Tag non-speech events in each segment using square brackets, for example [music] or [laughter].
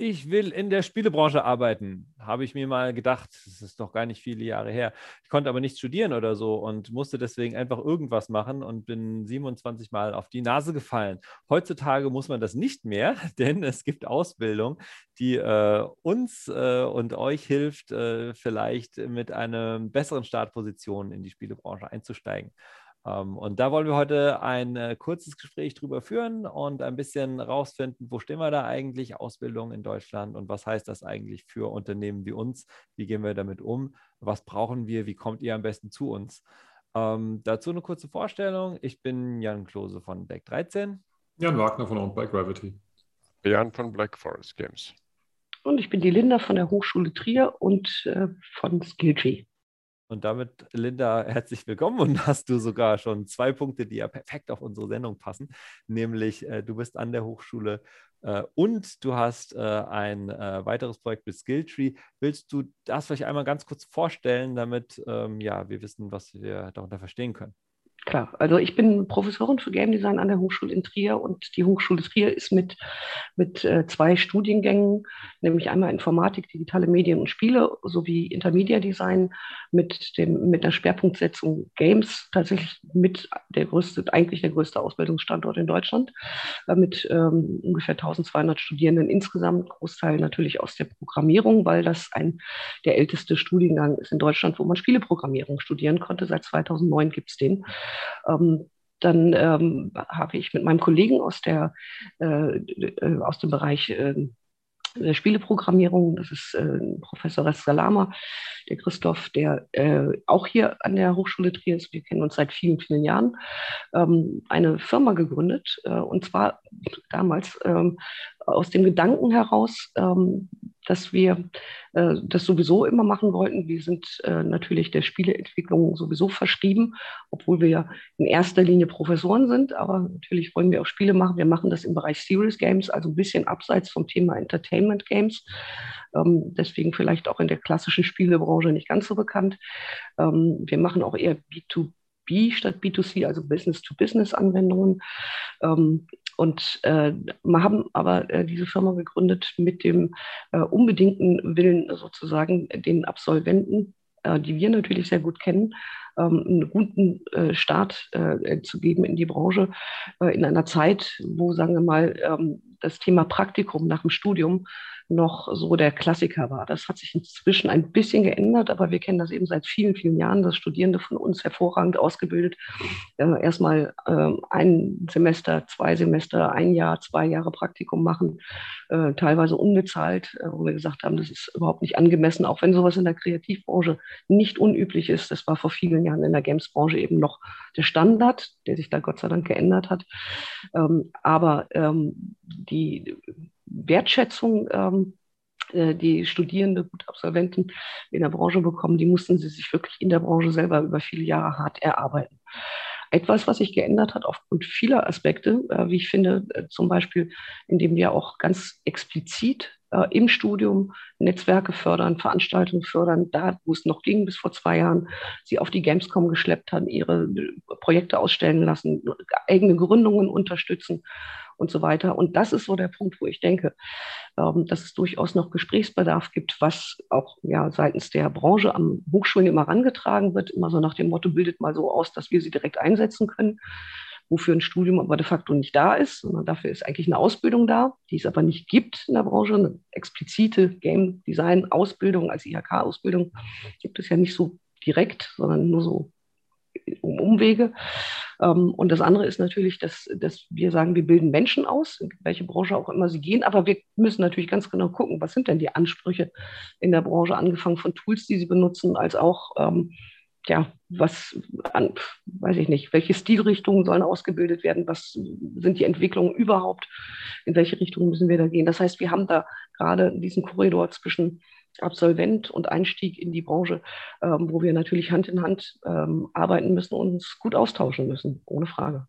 ich will in der Spielebranche arbeiten, habe ich mir mal gedacht. Das ist doch gar nicht viele Jahre her. Ich konnte aber nicht studieren oder so und musste deswegen einfach irgendwas machen und bin 27 Mal auf die Nase gefallen. Heutzutage muss man das nicht mehr, [laughs] denn es gibt Ausbildung, die äh, uns äh, und euch hilft, äh, vielleicht mit einer besseren Startposition in die Spielebranche einzusteigen. Ähm, und da wollen wir heute ein äh, kurzes Gespräch drüber führen und ein bisschen rausfinden, wo stehen wir da eigentlich, Ausbildung in Deutschland und was heißt das eigentlich für Unternehmen wie uns? Wie gehen wir damit um? Was brauchen wir? Wie kommt ihr am besten zu uns? Ähm, dazu eine kurze Vorstellung. Ich bin Jan Klose von Black 13. Jan Wagner von On Black Gravity. Jan von Black Forest Games. Und ich bin die Linda von der Hochschule Trier und äh, von Skilltree. Und damit, Linda, [laughs] herzlich willkommen und hast du sogar schon zwei Punkte, die ja perfekt auf unsere Sendung passen. Nämlich, äh, du bist an der Hochschule äh, und du hast äh, ein äh, weiteres Projekt mit Skilltree. Willst du das vielleicht einmal ganz kurz vorstellen, damit ähm, ja, wir wissen, was wir darunter verstehen können? Klar, also ich bin Professorin für Game Design an der Hochschule in Trier und die Hochschule Trier ist mit, mit äh, zwei Studiengängen, nämlich einmal Informatik, digitale Medien und Spiele sowie Intermedia Design mit, dem, mit einer Schwerpunktsetzung Games tatsächlich mit der größte, eigentlich der größte Ausbildungsstandort in Deutschland, äh, mit ähm, ungefähr 1200 Studierenden insgesamt, Großteil natürlich aus der Programmierung, weil das ein der älteste Studiengang ist in Deutschland, wo man Spieleprogrammierung studieren konnte. Seit 2009 gibt es den. Ähm, dann ähm, habe ich mit meinem Kollegen aus, der, äh, äh aus dem Bereich äh, Spieleprogrammierung, das ist äh, Professor Ressalama, der Christoph, der äh, auch hier an der Hochschule Trier ist, wir kennen uns seit vielen, vielen Jahren, ähm, eine Firma gegründet. Äh, und zwar damals ähm, aus dem Gedanken heraus, ähm, dass wir äh, das sowieso immer machen wollten. Wir sind äh, natürlich der Spieleentwicklung sowieso verschrieben, obwohl wir ja in erster Linie Professoren sind. Aber natürlich wollen wir auch Spiele machen. Wir machen das im Bereich Serious Games, also ein bisschen abseits vom Thema Entertainment Games. Ähm, deswegen vielleicht auch in der klassischen Spielebranche nicht ganz so bekannt. Ähm, wir machen auch eher B2B statt B2C, also Business-to-Business-Anwendungen. Ähm, und äh, wir haben aber äh, diese Firma gegründet mit dem äh, unbedingten Willen, sozusagen den Absolventen, äh, die wir natürlich sehr gut kennen, einen guten äh, Start äh, zu geben in die Branche in einer Zeit, wo, sagen wir mal, ähm, das Thema Praktikum nach dem Studium noch so der Klassiker war. Das hat sich inzwischen ein bisschen geändert, aber wir kennen das eben seit vielen, vielen Jahren, dass Studierende von uns hervorragend ausgebildet äh, erstmal äh, ein Semester, zwei Semester, ein Jahr, zwei Jahre Praktikum machen, äh, teilweise unbezahlt, äh, wo wir gesagt haben, das ist überhaupt nicht angemessen, auch wenn sowas in der Kreativbranche nicht unüblich ist. Das war vor vielen Jahren in der Games-Branche eben noch der Standard, der sich da Gott sei Dank geändert hat. Ähm, aber ähm, die Wertschätzung, ähm, äh, die Studierende, gute Absolventen in der Branche bekommen, die mussten sie sich wirklich in der Branche selber über viele Jahre hart erarbeiten. Etwas, was sich geändert hat aufgrund vieler Aspekte, äh, wie ich finde, äh, zum Beispiel, indem wir auch ganz explizit äh, im Studium Netzwerke fördern, Veranstaltungen fördern, da, wo es noch ging bis vor zwei Jahren, sie auf die Gamescom geschleppt haben, ihre äh, Projekte ausstellen lassen, eigene Gründungen unterstützen und so weiter. Und das ist so der Punkt, wo ich denke, ähm, dass es durchaus noch Gesprächsbedarf gibt, was auch ja seitens der Branche am Hochschulen immer herangetragen wird, immer so nach dem Motto, bildet mal so aus, dass wir sie direkt einsetzen können wofür ein Studium aber de facto nicht da ist, sondern dafür ist eigentlich eine Ausbildung da, die es aber nicht gibt in der Branche. Eine explizite Game Design Ausbildung als IHK-Ausbildung gibt es ja nicht so direkt, sondern nur so um Umwege. Ähm, und das andere ist natürlich, dass, dass wir sagen, wir bilden Menschen aus, in welche Branche auch immer sie gehen, aber wir müssen natürlich ganz genau gucken, was sind denn die Ansprüche in der Branche, angefangen von Tools, die sie benutzen, als auch ähm, ja, was an, weiß ich nicht, welche Stilrichtungen sollen ausgebildet werden, was sind die Entwicklungen überhaupt, in welche Richtung müssen wir da gehen. Das heißt, wir haben da gerade diesen Korridor zwischen Absolvent und Einstieg in die Branche, ähm, wo wir natürlich Hand in Hand ähm, arbeiten müssen und uns gut austauschen müssen, ohne Frage.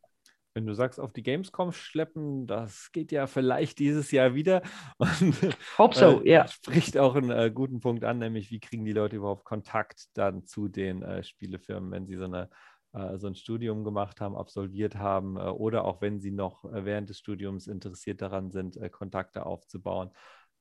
Wenn du sagst, auf die Gamescom schleppen, das geht ja vielleicht dieses Jahr wieder. [laughs] Und, Hope so, äh, ja. Spricht auch einen äh, guten Punkt an, nämlich wie kriegen die Leute überhaupt Kontakt dann zu den äh, Spielefirmen, wenn sie so, eine, äh, so ein Studium gemacht haben, absolviert haben äh, oder auch wenn sie noch äh, während des Studiums interessiert daran sind, Kontakte aufzubauen.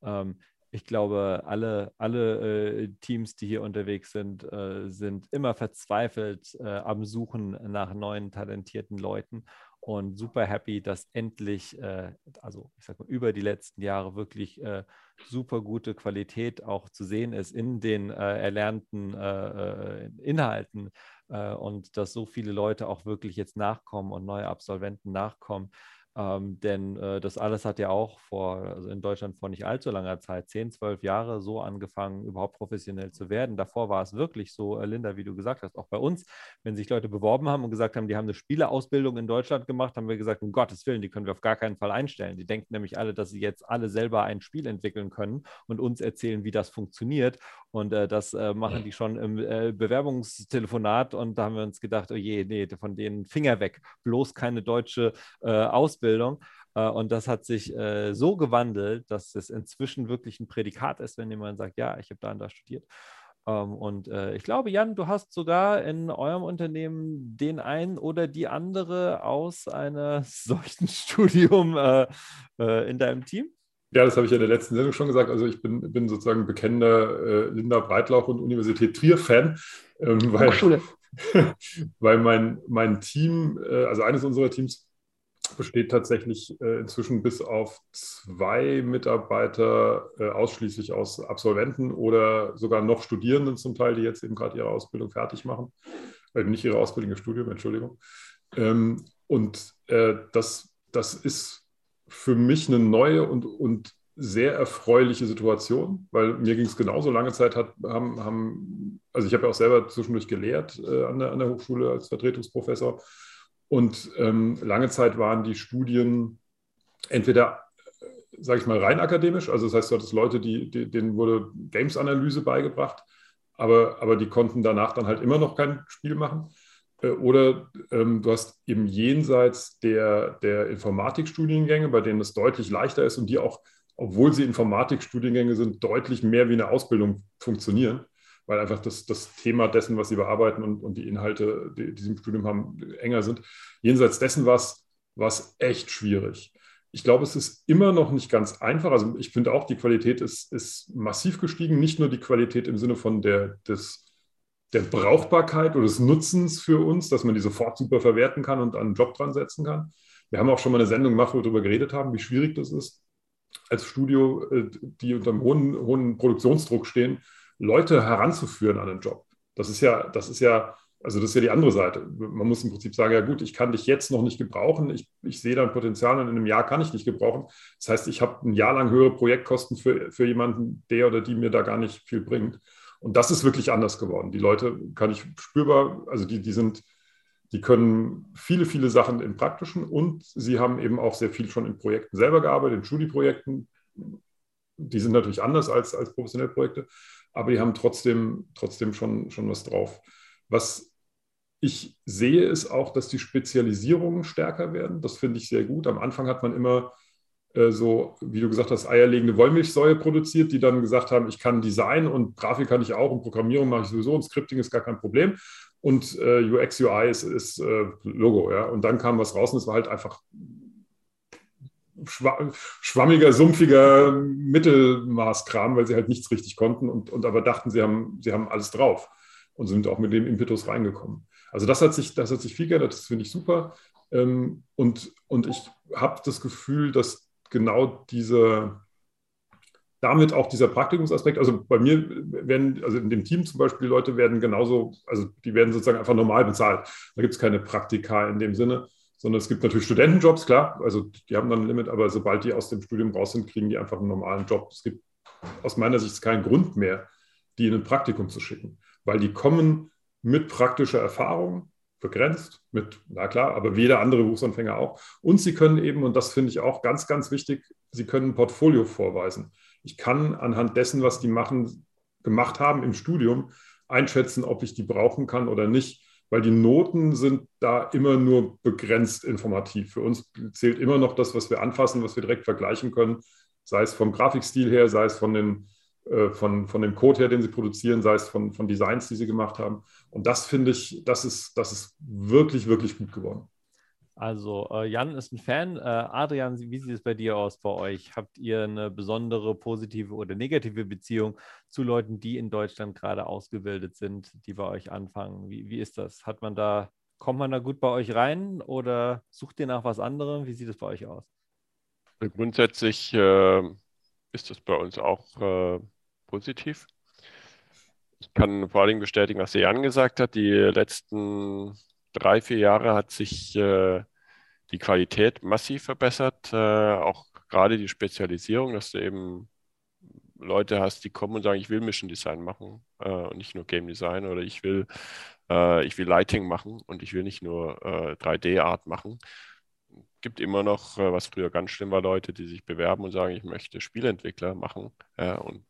Ähm, ich glaube, alle, alle äh, Teams, die hier unterwegs sind, äh, sind immer verzweifelt äh, am Suchen nach neuen, talentierten Leuten und super happy, dass endlich, äh, also ich sag mal, über die letzten Jahre wirklich äh, super gute Qualität auch zu sehen ist in den äh, erlernten Inhalten und dass so viele Leute auch wirklich jetzt nachkommen und neue Absolventen nachkommen. Ähm, denn äh, das alles hat ja auch vor, also in Deutschland vor nicht allzu langer Zeit, 10, 12 Jahre so angefangen, überhaupt professionell zu werden. Davor war es wirklich so, äh, Linda, wie du gesagt hast, auch bei uns, wenn sich Leute beworben haben und gesagt haben, die haben eine Spieleausbildung in Deutschland gemacht, haben wir gesagt, um Gottes Willen, die können wir auf gar keinen Fall einstellen. Die denken nämlich alle, dass sie jetzt alle selber ein Spiel entwickeln können und uns erzählen, wie das funktioniert. Und äh, das äh, machen die schon im äh, Bewerbungstelefonat. Und da haben wir uns gedacht, oh je, nee, von denen Finger weg, bloß keine deutsche äh, Ausbildung. Äh, und das hat sich äh, so gewandelt, dass es inzwischen wirklich ein Prädikat ist, wenn jemand sagt, ja, ich habe da und da studiert. Ähm, und ich glaube, Jan, du hast sogar in eurem Unternehmen den einen oder die andere aus einem [laughs] solchen Studium in deinem Team. Ja, das habe ich ja in der letzten Sendung schon gesagt. Also ich bin, bin sozusagen bekennender äh, Linda Breitlauch und Universität Trier-Fan. Ähm, weil, [laughs] weil mein, mein Team, äh, also eines unserer Teams, besteht tatsächlich äh, inzwischen bis auf zwei Mitarbeiter äh, ausschließlich aus Absolventen oder sogar noch Studierenden zum Teil, die jetzt eben gerade ihre Ausbildung fertig machen. Äh, nicht ihre Ausbildung, ihr Studium, Entschuldigung. Ähm, und äh, das, das ist für mich eine neue und, und sehr erfreuliche Situation, weil mir ging es genauso lange Zeit, hat, haben, haben, also ich habe ja auch selber zwischendurch gelehrt äh, an, der, an der Hochschule als Vertretungsprofessor und ähm, lange Zeit waren die Studien entweder, äh, sage ich mal, rein akademisch, also das heißt, du hattest Leute, die, die, denen wurde Games-Analyse beigebracht, aber, aber die konnten danach dann halt immer noch kein Spiel machen. Äh, oder ähm, du hast eben jenseits der, der Informatikstudiengänge, bei denen es deutlich leichter ist und die auch, obwohl sie Informatikstudiengänge sind, deutlich mehr wie eine Ausbildung funktionieren, weil einfach das, das Thema dessen, was sie bearbeiten und, und die Inhalte, die, die sie im Studium haben, enger sind. Jenseits dessen war es echt schwierig. Ich glaube, es ist immer noch nicht ganz einfach. Also ich finde auch, die Qualität ist, ist massiv gestiegen. Nicht nur die Qualität im Sinne von der, des, der Brauchbarkeit oder des Nutzens für uns, dass man die sofort super verwerten kann und einen Job dran setzen kann. Wir haben auch schon mal eine Sendung gemacht, wo wir darüber geredet haben, wie schwierig das ist, als Studio, äh, die unter einem hohen, hohen Produktionsdruck stehen, Leute heranzuführen an einen Job. Das ist ja, das ist ja, also das ist ja die andere Seite. Man muss im Prinzip sagen, ja gut, ich kann dich jetzt noch nicht gebrauchen, ich, ich sehe dein Potenzial und in einem Jahr kann ich dich gebrauchen. Das heißt, ich habe ein Jahr lang höhere Projektkosten für, für jemanden, der oder die mir da gar nicht viel bringt. Und das ist wirklich anders geworden. Die Leute kann ich spürbar, also die, die sind, die können viele, viele Sachen im Praktischen und sie haben eben auch sehr viel schon in Projekten selber gearbeitet, in Schuli-Projekten. Die sind natürlich anders als, als professionelle Projekte, aber die haben trotzdem, trotzdem schon, schon was drauf. Was ich sehe, ist auch, dass die Spezialisierungen stärker werden. Das finde ich sehr gut. Am Anfang hat man immer äh, so, wie du gesagt hast, eierlegende Wollmilchsäue produziert, die dann gesagt haben, ich kann Design und Grafik kann ich auch und Programmierung mache ich sowieso und Scripting ist gar kein Problem. Und äh, UX, UI ist, ist äh, Logo, ja. Und dann kam was raus und es war halt einfach schwammiger, sumpfiger Mittelmaßkram, weil sie halt nichts richtig konnten und, und aber dachten, sie haben, sie haben alles drauf und sind auch mit dem Impetus reingekommen. Also das hat sich, das hat sich viel geändert, das finde ich super. Ähm, und, und ich habe das Gefühl, dass genau diese, damit auch dieser Praktikumsaspekt, also bei mir werden, also in dem Team zum Beispiel, Leute werden genauso, also die werden sozusagen einfach normal bezahlt. Da gibt es keine Praktika in dem Sinne, sondern es gibt natürlich Studentenjobs, klar, also die haben dann ein Limit, aber sobald die aus dem Studium raus sind, kriegen die einfach einen normalen Job. Es gibt aus meiner Sicht keinen Grund mehr, die in ein Praktikum zu schicken, weil die kommen mit praktischer Erfahrung, begrenzt mit, na klar, aber wie jeder andere Berufsanfänger auch. Und sie können eben, und das finde ich auch ganz, ganz wichtig, sie können ein Portfolio vorweisen. Ich kann anhand dessen, was die machen, gemacht haben im Studium, einschätzen, ob ich die brauchen kann oder nicht, weil die Noten sind da immer nur begrenzt informativ. Für uns zählt immer noch das, was wir anfassen, was wir direkt vergleichen können, sei es vom Grafikstil her, sei es von den äh, von, von dem Code her, den sie produzieren, sei es von, von Designs, die sie gemacht haben. Und das finde ich, das ist, das ist wirklich, wirklich gut geworden. Also äh, Jan ist ein Fan. Äh, Adrian, wie sieht es bei dir aus bei euch? Habt ihr eine besondere positive oder negative Beziehung zu Leuten, die in Deutschland gerade ausgebildet sind, die bei euch anfangen? Wie, wie ist das? Hat man da, kommt man da gut bei euch rein oder sucht ihr nach was anderem? Wie sieht es bei euch aus? Grundsätzlich äh, ist das bei uns auch äh, positiv. Ich kann vor allen Dingen bestätigen, was Jan gesagt hat. Die letzten drei, vier Jahre hat sich äh, die Qualität massiv verbessert, äh, auch gerade die Spezialisierung, dass du eben Leute hast, die kommen und sagen, ich will Mission Design machen äh, und nicht nur Game Design oder ich will, äh, ich will Lighting machen und ich will nicht nur 3D-Art äh, machen. Gibt immer noch, äh, was früher ganz schlimm war, Leute, die sich bewerben und sagen, ich möchte Spieleentwickler machen und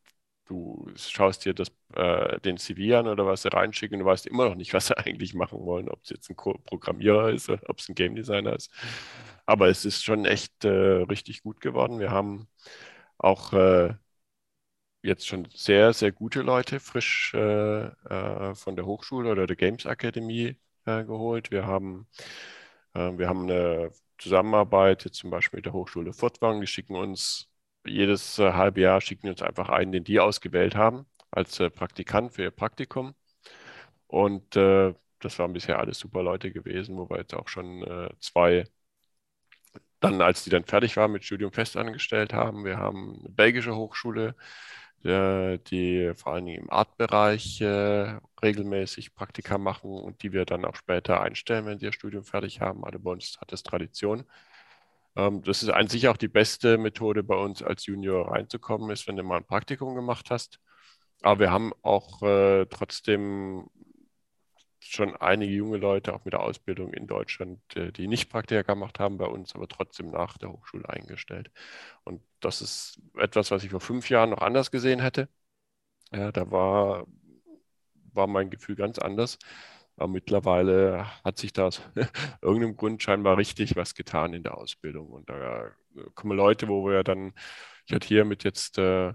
du schaust dir das, äh, den CV an oder was sie reinschicken und du weißt immer noch nicht, [laughs] was sie eigentlich machen wollen, ob es jetzt ein Programmierer ist oder ob es ein Game Designer ist. Aber es ist schon echt äh, richtig gut geworden. Wir haben auch äh, jetzt schon sehr, sehr gute Leute frisch äh, äh, von der Hochschule oder der Games Akademie äh, geholt. Wir haben, wir haben eine Zusammenarbeit jetzt zum Beispiel mit der Hochschule Furtwang. Die schicken uns jedes äh, halbe Jahr schicken uns einfach einen, den die ausgewählt haben, als äh, Praktikant für ihr Praktikum. Und äh, das waren bisher alles super Leute gewesen, wo wir jetzt auch schon äh, zwei, dann als die dann fertig waren mit Studium festangestellt haben. Wir haben eine belgische Hochschule, äh, die vor allen Dingen im Artbereich äh, regelmäßig Praktika machen und die wir dann auch später einstellen, wenn sie ihr Studium fertig haben. Also bei uns hat das Tradition. Ähm, das ist an sich auch die beste Methode bei uns als Junior reinzukommen, ist, wenn du mal ein Praktikum gemacht hast. Aber wir haben auch äh, trotzdem schon einige junge Leute, auch mit der Ausbildung in Deutschland, äh, die nicht Praktika gemacht haben bei uns, aber trotzdem nach der Hochschule eingestellt. Und das ist etwas, was ich vor fünf Jahren noch anders gesehen hätte. Ja, da war, war mein Gefühl ganz anders. Aber mittlerweile hat sich da aus [laughs] irgendeinem Grund scheinbar richtig was getan in der Ausbildung. Und da äh, kommen Leute, wo wir dann, ich hatte hier mit jetzt, äh,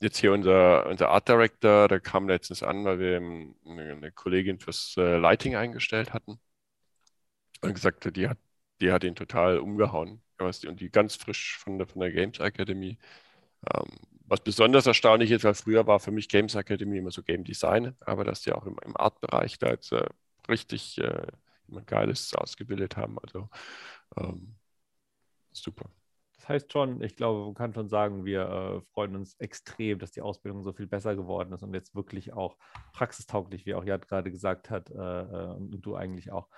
jetzt hier unser, unser Art Director, der kam letztens an, weil wir eine, Kollegin fürs äh, Lighting eingestellt hatten. Und gesagt, die hat, die hat ihn total umgehauen. Und die ganz frisch von der, von der Games Academy. Ähm, was besonders erstaunlich ist, weil früher war für mich Games Academy immer so Game Design, aber dass die auch im, im Art-Bereich da jetzt äh, richtig äh, jemand Geiles ausgebildet haben. Also ähm, super. Das heißt schon, ich glaube, man kann schon sagen, wir äh, freuen uns extrem, dass die Ausbildung so viel besser geworden ist und jetzt wirklich auch praxistauglich, wie auch Jad gerade gesagt hat, äh, äh, und du eigentlich auch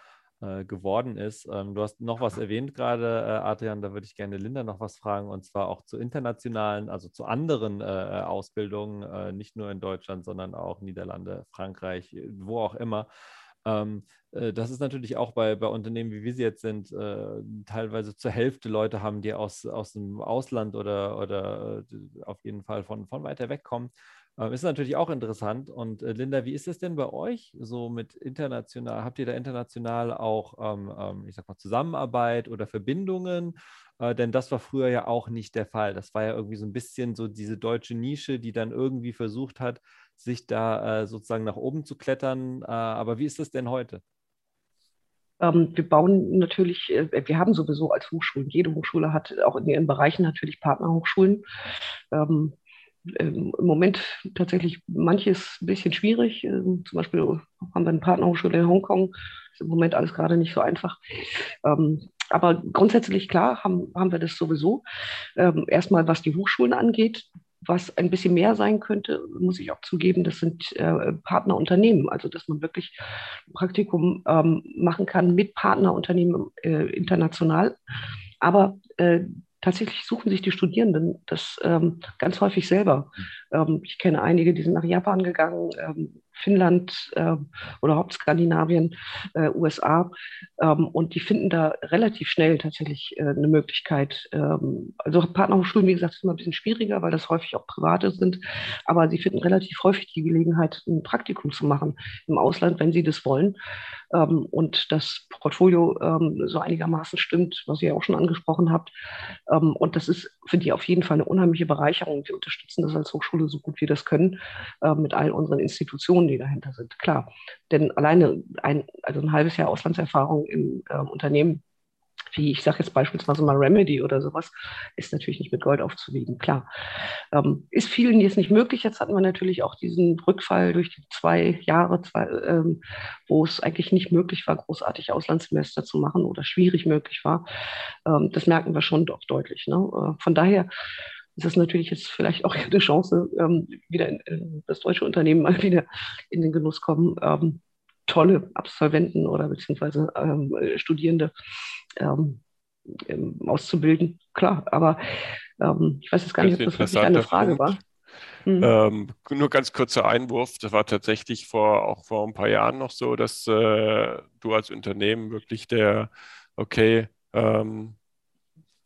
äh, geworden ist. Ähm, du hast noch was erwähnt gerade, äh, Adrian, da würde ich gerne Linda noch was fragen, und zwar auch zu internationalen, also zu anderen äh, äh Ausbildungen, äh, nicht nur in Deutschland, sondern auch Niederlande, Frankreich, wo auch immer. Ähm, das ist natürlich auch bei, bei Unternehmen, wie wir sie jetzt sind, teilweise zur Hälfte Leute haben, die aus, aus dem Ausland oder, oder auf jeden Fall von, von weiter weg kommen. Ähm, ist natürlich auch interessant. Und äh, Linda, wie ist es denn bei euch so mit international? Habt ihr da international auch, ähm, ähm, ich sag mal, Zusammenarbeit oder Verbindungen? Äh, denn das war früher ja auch nicht der Fall. Das war ja irgendwie so ein bisschen so diese deutsche Nische, die dann irgendwie versucht hat, sich da äh, sozusagen nach oben zu klettern. Aber wie ist es denn heute? Wir bauen natürlich, wir haben sowieso als Hochschulen, jede Hochschule hat auch in ihren Bereichen natürlich Partnerhochschulen. Ähm, im Moment tatsächlich manches ein bisschen schwierig. Ähm, zum Beispiel haben wir eine Partnerhochschule in Hongkong. Ist im Moment alles gerade nicht so einfach. Ähm, aber grundsätzlich klar haben, haben wir das sowieso. erstmal, was die Hochschulen angeht, was ein bisschen mehr sein könnte, muss ich auch zugeben, das sind äh, Partnerunternehmen. Also, dass man wirklich ein Praktikum machen kann mit Partnerunternehmen äh, international. Aber äh, tatsächlich suchen sich die Studierenden das ähm, ganz häufig selber. Ähm, ich kenne einige, die sind nach Japan gegangen, ähm, Finnland äh, oder Hauptskandinavien, äh, USA. Ähm, und die finden da relativ schnell tatsächlich äh, eine Möglichkeit. Ähm, also Partnerhochschulen, wie gesagt, ist immer ein bisschen schwieriger, weil das häufig auch private sind. Aber sie finden relativ häufig die Gelegenheit, ein Praktikum zu machen im Ausland, wenn sie das wollen. Ähm, und das Portfolio ähm, so einigermaßen stimmt, was ihr auch schon angesprochen habt. Ähm, und das ist für die auf jeden Fall eine unheimliche Bereicherung. Wir unterstützen das als Hochschule so gut wir das können äh, mit all unseren Institutionen Motivationen, die dahinter sind, klar. Denn alleine ein, also ein halbes Jahr Auslandserfahrung im äh, Unternehmen wie ich sage jetzt beispielsweise mal Remedy oder sowas, ist natürlich nicht mit Gold aufzuwiegen, klar. Ähm, ist vielen jetzt nicht möglich. Jetzt hatten wir natürlich auch diesen Rückfall durch die zwei Jahre, zwei, ähm, wo es eigentlich nicht möglich war, großartig Auslandssemester zu machen oder schwierig möglich war. Ähm, das merken wir schon doch deutlich. Ne? Äh, von daher ist es natürlich jetzt vielleicht auch [laughs] eine Chance, ähm, wieder in, in, das deutsche Unternehmen mal wieder in den Genuss kommen, ähm, tolle Absolventen oder beziehungsweise ähm, Studierende ähm, ähm, auszubilden. Klar, aber ähm, ich weiß jetzt gar nicht, ob das wirklich eine Frage Punkt. war. Mhm. Ähm, nur ganz kurzer Einwurf. Das war tatsächlich vor auch vor ein paar Jahren noch so, dass äh, du als Unternehmen wirklich der, okay, ähm,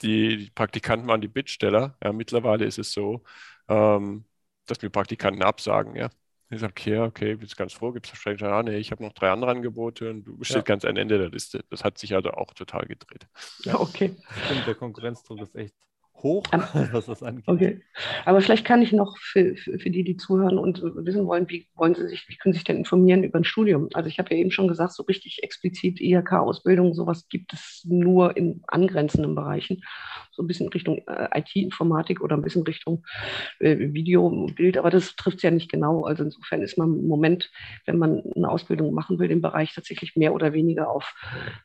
die Praktikanten waren die Bittsteller. Ja, mittlerweile ist es so, ähm, dass wir Praktikanten absagen. Ja, ich sage, okay, okay, bist ganz froh, gibt es wahrscheinlich, ah, nee, ich habe noch drei andere Angebote und du bist ja. ganz am Ende der Liste. Das hat sich also auch total gedreht. Ja, okay. Stimmt, der Konkurrenzdruck ist echt hoch, [laughs] was das angeht. Okay. Aber vielleicht kann ich noch für, für, für, die, die zuhören und wissen wollen, wie wollen sie sich, wie können sie sich denn informieren über ein Studium? Also ich habe ja eben schon gesagt, so richtig explizit IHK-Ausbildung, sowas gibt es nur in angrenzenden Bereichen. So ein bisschen Richtung äh, IT-Informatik oder ein bisschen Richtung äh, Video und Bild, aber das trifft es ja nicht genau. Also insofern ist man im Moment, wenn man eine Ausbildung machen will, im Bereich tatsächlich mehr oder weniger auf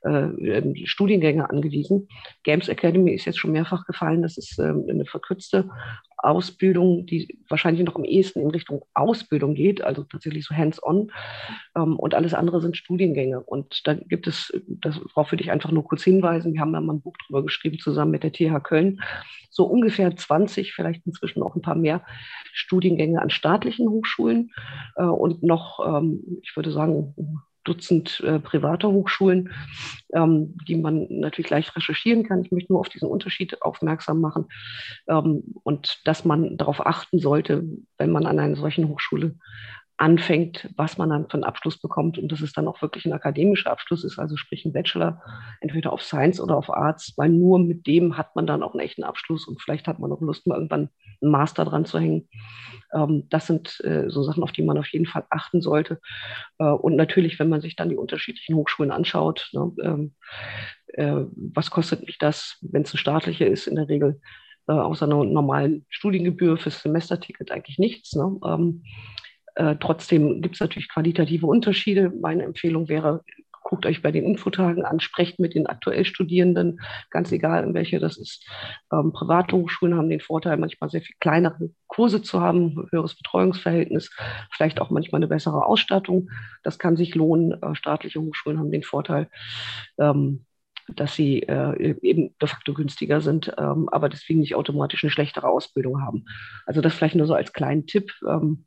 äh, Studiengänge angewiesen. Games Academy ist jetzt schon mehrfach gefallen, das ist ist ähm, eine verkürzte Ausbildung, die wahrscheinlich noch am ehesten in Richtung Ausbildung geht, also tatsächlich so hands-on. Ähm, und alles andere sind Studiengänge. Und da gibt es, darauf würde ich einfach nur kurz hinweisen, wir haben da mal ein Buch drüber geschrieben, zusammen mit der TH Köln, so ungefähr 20, vielleicht inzwischen auch ein paar mehr Studiengänge an staatlichen Hochschulen äh, und noch, ähm, ich würde sagen, Dutzend äh, private Hochschulen, ähm, die man natürlich leicht recherchieren kann. Ich möchte nur auf diesen Unterschied aufmerksam machen ähm, und dass man darauf achten sollte, wenn man an einer solchen Hochschule anfängt, was man dann für einen Abschluss bekommt und dass es dann auch wirklich ein akademischer Abschluss ist, also sprich ein Bachelor, entweder auf Science oder auf Arts, weil nur mit dem hat man dann auch einen echten Abschluss und vielleicht hat man auch Lust, mal irgendwann einen Master dran zu hängen. Ähm, das sind äh, so Sachen, auf die man auf jeden Fall achten sollte. Äh, und natürlich, wenn man sich dann die unterschiedlichen Hochschulen anschaut, ne, ähm, äh, was kostet mich das, wenn es eine staatliche ist, in der Regel außer einer normalen Studiengebühr fürs Semesterticket eigentlich nichts. Ne? Ähm, äh, trotzdem gibt es natürlich qualitative Unterschiede. Meine Empfehlung wäre, guckt euch bei den Infotagen an, sprecht mit den aktuell Studierenden, ganz egal in welche das ist. Ähm, private Hochschulen haben den Vorteil, manchmal sehr viel kleinere Kurse zu haben, höheres Betreuungsverhältnis, vielleicht auch manchmal eine bessere Ausstattung. Das kann sich lohnen. Äh, staatliche Hochschulen haben den Vorteil, ähm, dass sie äh, eben de facto günstiger sind, ähm, aber deswegen nicht automatisch eine schlechtere Ausbildung haben. Also das vielleicht nur so als kleinen Tipp. Ähm,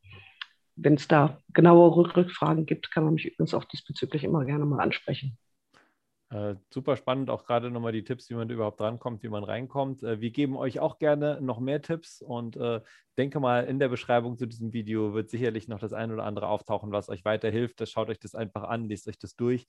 wenn es da genauere Rückfragen gibt, kann man mich übrigens auch diesbezüglich immer gerne mal ansprechen. Äh, super spannend, auch gerade nochmal die Tipps, wie man überhaupt drankommt, wie man reinkommt. Äh, wir geben euch auch gerne noch mehr Tipps und äh, denke mal, in der Beschreibung zu diesem Video wird sicherlich noch das ein oder andere auftauchen, was euch weiterhilft. Das schaut euch das einfach an, lest euch das durch.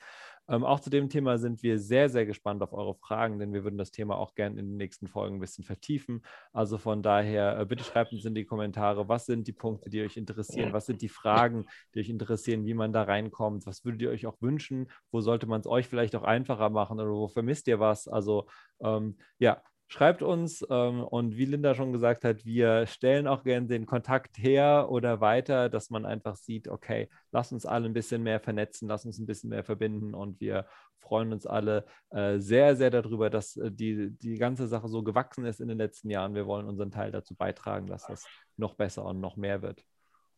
Ähm, auch zu dem Thema sind wir sehr, sehr gespannt auf eure Fragen, denn wir würden das Thema auch gerne in den nächsten Folgen ein bisschen vertiefen. Also von daher, äh, bitte schreibt uns in die Kommentare, was sind die Punkte, die euch interessieren, was sind die Fragen, die euch interessieren, wie man da reinkommt, was würdet ihr euch auch wünschen, wo sollte man es euch vielleicht auch einfacher machen oder wo vermisst ihr was? Also ähm, ja, Schreibt uns ähm, und wie Linda schon gesagt hat, wir stellen auch gerne den Kontakt her oder weiter, dass man einfach sieht, okay, lass uns alle ein bisschen mehr vernetzen, lass uns ein bisschen mehr verbinden und wir freuen uns alle äh, sehr, sehr darüber, dass äh, die, die ganze Sache so gewachsen ist in den letzten Jahren. Wir wollen unseren Teil dazu beitragen, dass das noch besser und noch mehr wird.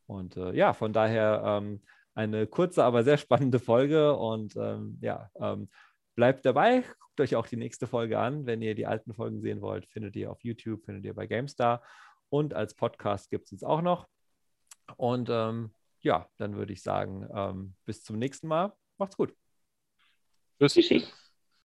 Und äh, ja, von daher ähm, eine kurze, aber sehr spannende Folge und ähm, ja, ähm, Bleibt dabei, guckt euch auch die nächste Folge an. Wenn ihr die alten Folgen sehen wollt, findet ihr auf YouTube, findet ihr bei GameStar. Und als Podcast gibt es uns auch noch. Und ähm, ja, dann würde ich sagen, ähm, bis zum nächsten Mal. Macht's gut. Tschüss. Tschüssi.